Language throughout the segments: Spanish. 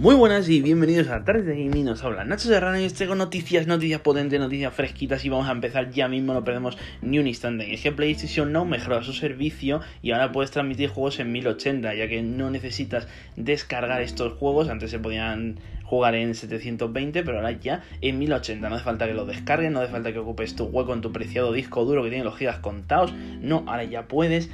Muy buenas y bienvenidos a Tardes de Gaming, nos habla Nacho Serrano y os traigo noticias, noticias potentes, noticias fresquitas y vamos a empezar ya mismo, no perdemos ni un instante. Y es que PlayStation Now mejora su servicio y ahora puedes transmitir juegos en 1080, ya que no necesitas descargar estos juegos, antes se podían jugar en 720, pero ahora ya en 1080. No hace falta que lo descargues, no hace falta que ocupes tu hueco en tu preciado disco duro que tiene los gigas contados. No, ahora ya puedes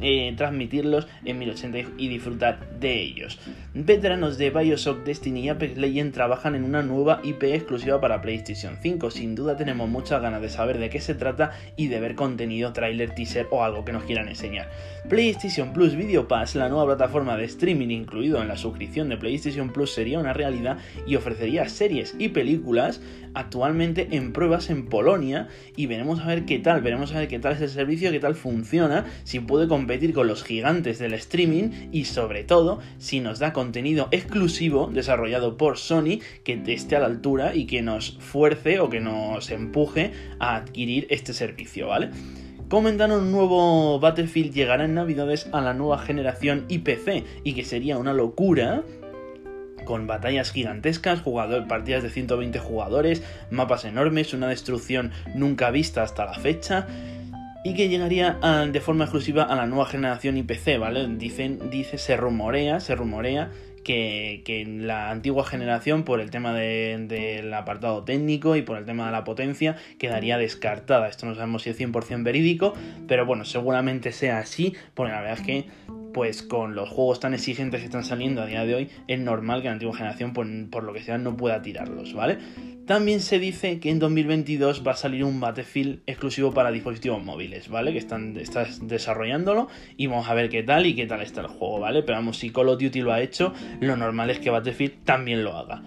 eh, transmitirlos en 1080 y disfrutar de ellos. Veteranos de Bioshock, Destiny y Apex Legends trabajan en una nueva IP exclusiva para PlayStation 5. Sin duda tenemos muchas ganas de saber de qué se trata y de ver contenido, trailer, teaser o algo que nos quieran enseñar. PlayStation Plus Video Pass, la nueva plataforma de streaming incluido en la suscripción de PlayStation Plus, sería una realidad y ofrecería series y películas actualmente en pruebas en Polonia y veremos a ver qué tal, veremos a ver qué tal es el servicio, qué tal funciona, si puede competir con los gigantes del streaming y sobre todo si nos da contenido exclusivo desarrollado por Sony que esté a la altura y que nos fuerce o que nos empuje a adquirir este servicio, ¿vale? comentaron un nuevo Battlefield llegará en Navidades a la nueva generación IPC y que sería una locura con batallas gigantescas, jugador, partidas de 120 jugadores, mapas enormes, una destrucción nunca vista hasta la fecha y que llegaría de forma exclusiva a la nueva generación IPC, ¿vale? Dicen, dice, se rumorea, se rumorea que, en la antigua generación, por el tema del apartado técnico y por el tema de la potencia, quedaría descartada. Esto no sabemos si es 100% verídico, pero bueno, seguramente sea así, porque la verdad es que pues con los juegos tan exigentes que están saliendo a día de hoy, es normal que la antigua generación, por, lo que sea, no pueda tirarlos, ¿vale? También se dice que en 2022 va a salir un Battlefield exclusivo para dispositivos móviles, ¿vale? Que están desarrollándolo y vamos a ver qué tal y qué tal está el juego, ¿vale? Pero vamos, si Call of Duty lo ha hecho, lo normal es que Battlefield también lo haga.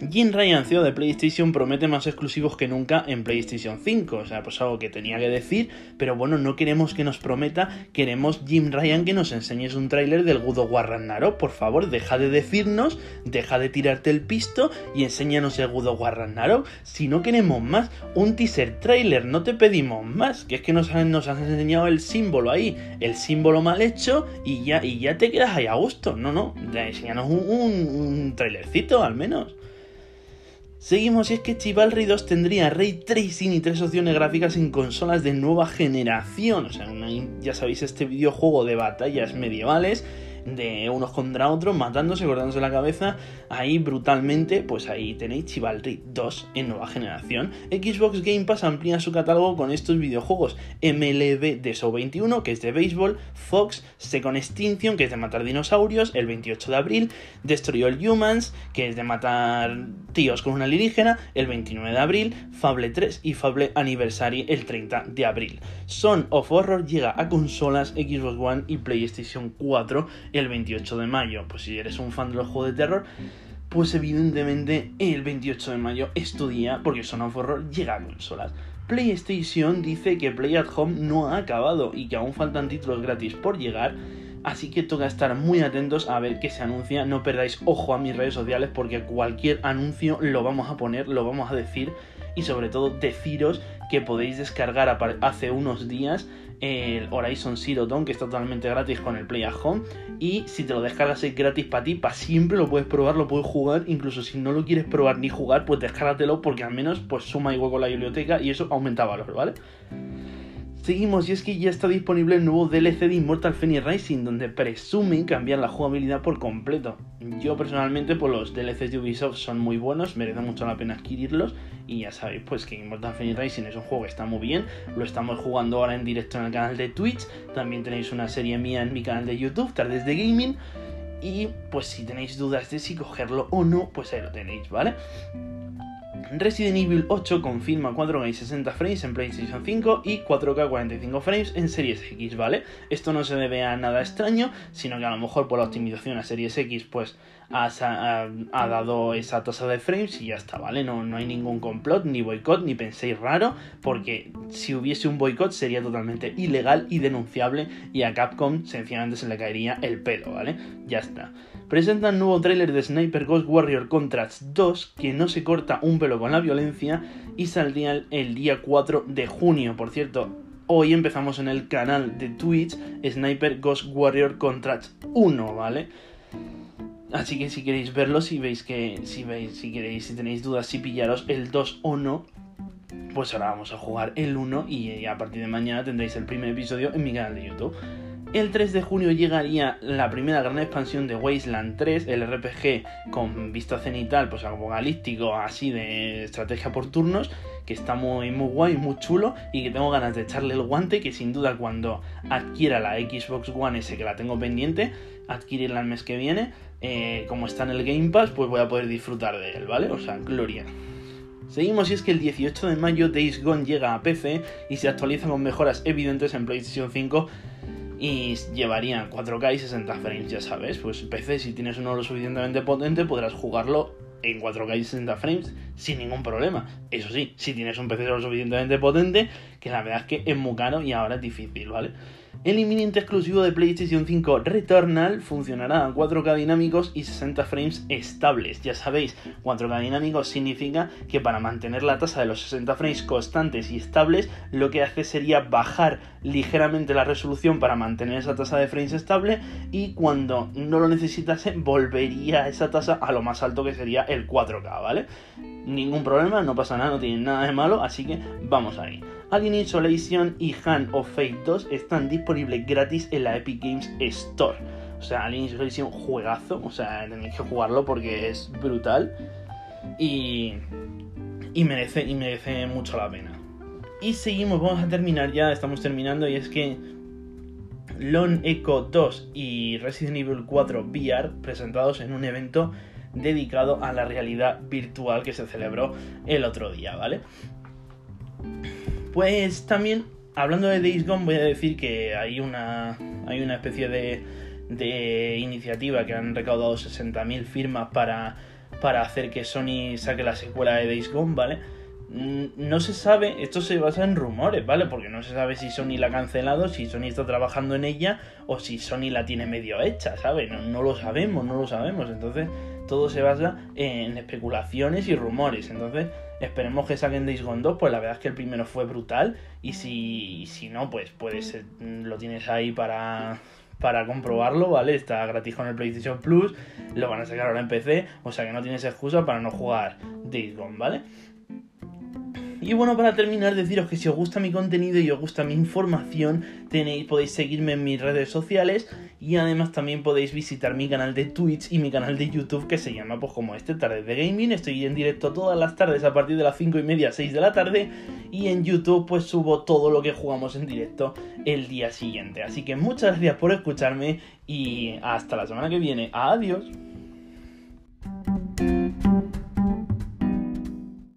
Jim Ryan, CEO de PlayStation, promete más exclusivos que nunca en PlayStation 5. O sea, pues algo que tenía que decir, pero bueno, no queremos que nos prometa, queremos Jim Ryan que nos enseñes un tráiler del God of War Ragnarok. Por favor, deja de decirnos, deja de tirarte el pisto y enséñanos el God of War Ragnarok. Si no queremos más, un teaser trailer, no te pedimos más. Que es que nos, has enseñado el símbolo ahí, el símbolo mal hecho y ya, y ya te quedas ahí a gusto. No, no, enséñanos un, un trailercito al menos. Seguimos y es que Chivalry 2 tendría ray tracing y tres opciones gráficas en consolas de nueva generación. O sea, ya sabéis, este videojuego de batallas medievales de unos contra otros, matándose, cortándose la cabeza, ahí brutalmente, pues ahí tenéis Chivalry 2 en nueva generación. Xbox Game Pass amplía su catálogo con estos videojuegos. MLB de Show 21, que es de béisbol, Fox, Second Extinction, que es de matar dinosaurios, el 28 de abril, Destroy All Humans, que es de matar tíos con una alienígena, el 29 de abril, Fable 3 y Fable Anniversary el 30 de abril. Son of Horror llega a consolas Xbox One y PlayStation 4 el 28 de mayo. Pues si eres un fan de los juegos de terror, pues evidentemente el 28 de mayo es tu día porque Son of Horror llega a consolas. PlayStation dice que Play at Home no ha acabado y que aún faltan títulos gratis por llegar. Así que toca estar muy atentos a ver qué se anuncia. No perdáis ojo a mis redes sociales porque cualquier anuncio lo vamos a poner, lo vamos a decir y sobre todo deciros que podéis descargar hace unos días el Horizon Zero Dawn que está totalmente gratis con el Play at Home y si te lo descargas es gratis para ti, para siempre lo puedes probar, lo puedes jugar, incluso si no lo quieres probar ni jugar, pues descárgatelo porque al menos pues suma igual con la biblioteca y eso aumenta valor, ¿vale? Seguimos y es que ya está disponible el nuevo DLC de Immortal Phoenix Rising, donde presumen cambiar la jugabilidad por completo. Yo personalmente, pues los DLCs de Ubisoft son muy buenos, merece mucho la pena adquirirlos. Y ya sabéis, pues que Immortal Phoenix Rising es un juego que está muy bien, lo estamos jugando ahora en directo en el canal de Twitch. También tenéis una serie mía en mi canal de YouTube, Tardes de Gaming. Y pues si tenéis dudas de si cogerlo o no, pues ahí lo tenéis, ¿vale? Resident Evil 8 confirma 4K y 60 frames en PlayStation 5 y 4K 45 frames en Series X, ¿vale? Esto no se debe a nada extraño, sino que a lo mejor por la optimización a Series X pues ha, dado esa tasa de frames y ya está, ¿vale? No, no hay ningún complot, ni boicot, ni penséis raro, porque si hubiese un boicot sería totalmente ilegal y denunciable y a Capcom sencillamente se le caería el pelo, ¿vale? Ya está. Presentan nuevo tráiler de Sniper Ghost Warrior Contracts 2 que no se corta un pelo con la violencia y saldría el día 4 de junio. Por cierto, hoy empezamos en el canal de Twitch Sniper Ghost Warrior Contracts 1, ¿vale? Así que si queréis verlo, si veis que, si veis, si queréis, si tenéis dudas, si pillaros el 2 o no, pues ahora vamos a jugar el 1 y a partir de mañana tendréis el primer episodio en mi canal de YouTube. El 3 de junio llegaría la primera gran expansión de Wasteland 3, el RPG con vista cenital, pues apocalíptico, así de estrategia por turnos, que está muy, muy guay, muy chulo y que tengo ganas de echarle el guante, que sin duda cuando adquiera la Xbox One S, que la tengo pendiente, adquirirla el mes que viene, eh, como está en el Game Pass, pues voy a poder disfrutar de él, ¿vale? O sea, gloria. Seguimos y es que el 18 de mayo Days Gone llega a PC y se actualiza con mejoras evidentes en PlayStation 5 y llevaría 4K y 60 frames, ya sabes. Pues PC, si tienes uno lo suficientemente potente, podrás jugarlo en 4K y 60 frames sin ningún problema. Eso sí, si tienes un PC lo suficientemente potente, que la verdad es que es muy caro y ahora es difícil, ¿vale? El inminente exclusivo de PlayStation 5 Returnal funcionará a 4K dinámicos y 60 frames estables. Ya sabéis, 4K dinámicos significa que para mantener la tasa de los 60 frames constantes y estables, lo que hace sería bajar ligeramente la resolución para mantener esa tasa de frames estable y cuando no lo necesitase volvería esa tasa a lo más alto que sería el 4K, ¿vale? Ningún problema, no pasa nada, no tiene nada de malo, así que vamos ahí. Alien Isolation y Hand of Fate 2 están disponibles gratis en la Epic Games Store. O sea, Alien Isolation juegazo, o sea, tenéis que jugarlo porque es brutal y, y, merece, y merece mucho la pena. Y seguimos, vamos a terminar ya, estamos terminando y es que Lone Echo 2 y Resident Evil 4 VR presentados en un evento dedicado a la realidad virtual que se celebró el otro día, ¿vale? Pues también, hablando de Days Gone, voy a decir que hay una, hay una especie de, de iniciativa que han recaudado 60.000 firmas para, para hacer que Sony saque la secuela de Days Gone, ¿vale? Mm, no se sabe, esto se basa en rumores, ¿vale? Porque no se sabe si Sony la ha cancelado, si Sony está trabajando en ella o si Sony la tiene medio hecha, ¿sabes? No, no lo sabemos, no lo sabemos. Entonces, todo se basa en especulaciones y rumores. Entonces, Esperemos que saquen Days Gone 2, pues la verdad es que el primero fue brutal. Y si, si no, pues puede ser, lo tienes ahí para, para comprobarlo, ¿vale? Está gratis con el PlayStation Plus, lo van a sacar ahora en PC, o sea que no tienes excusa para no jugar Days Gone, ¿vale? Y bueno, para terminar, deciros que si os gusta mi contenido y os gusta mi información, tenéis, podéis seguirme en mis redes sociales y además también podéis visitar mi canal de Twitch y mi canal de YouTube que se llama pues como este Tardes de Gaming. Estoy en directo todas las tardes a partir de las 5 y media, 6 de la tarde y en YouTube pues subo todo lo que jugamos en directo el día siguiente. Así que muchas gracias por escucharme y hasta la semana que viene. Adiós.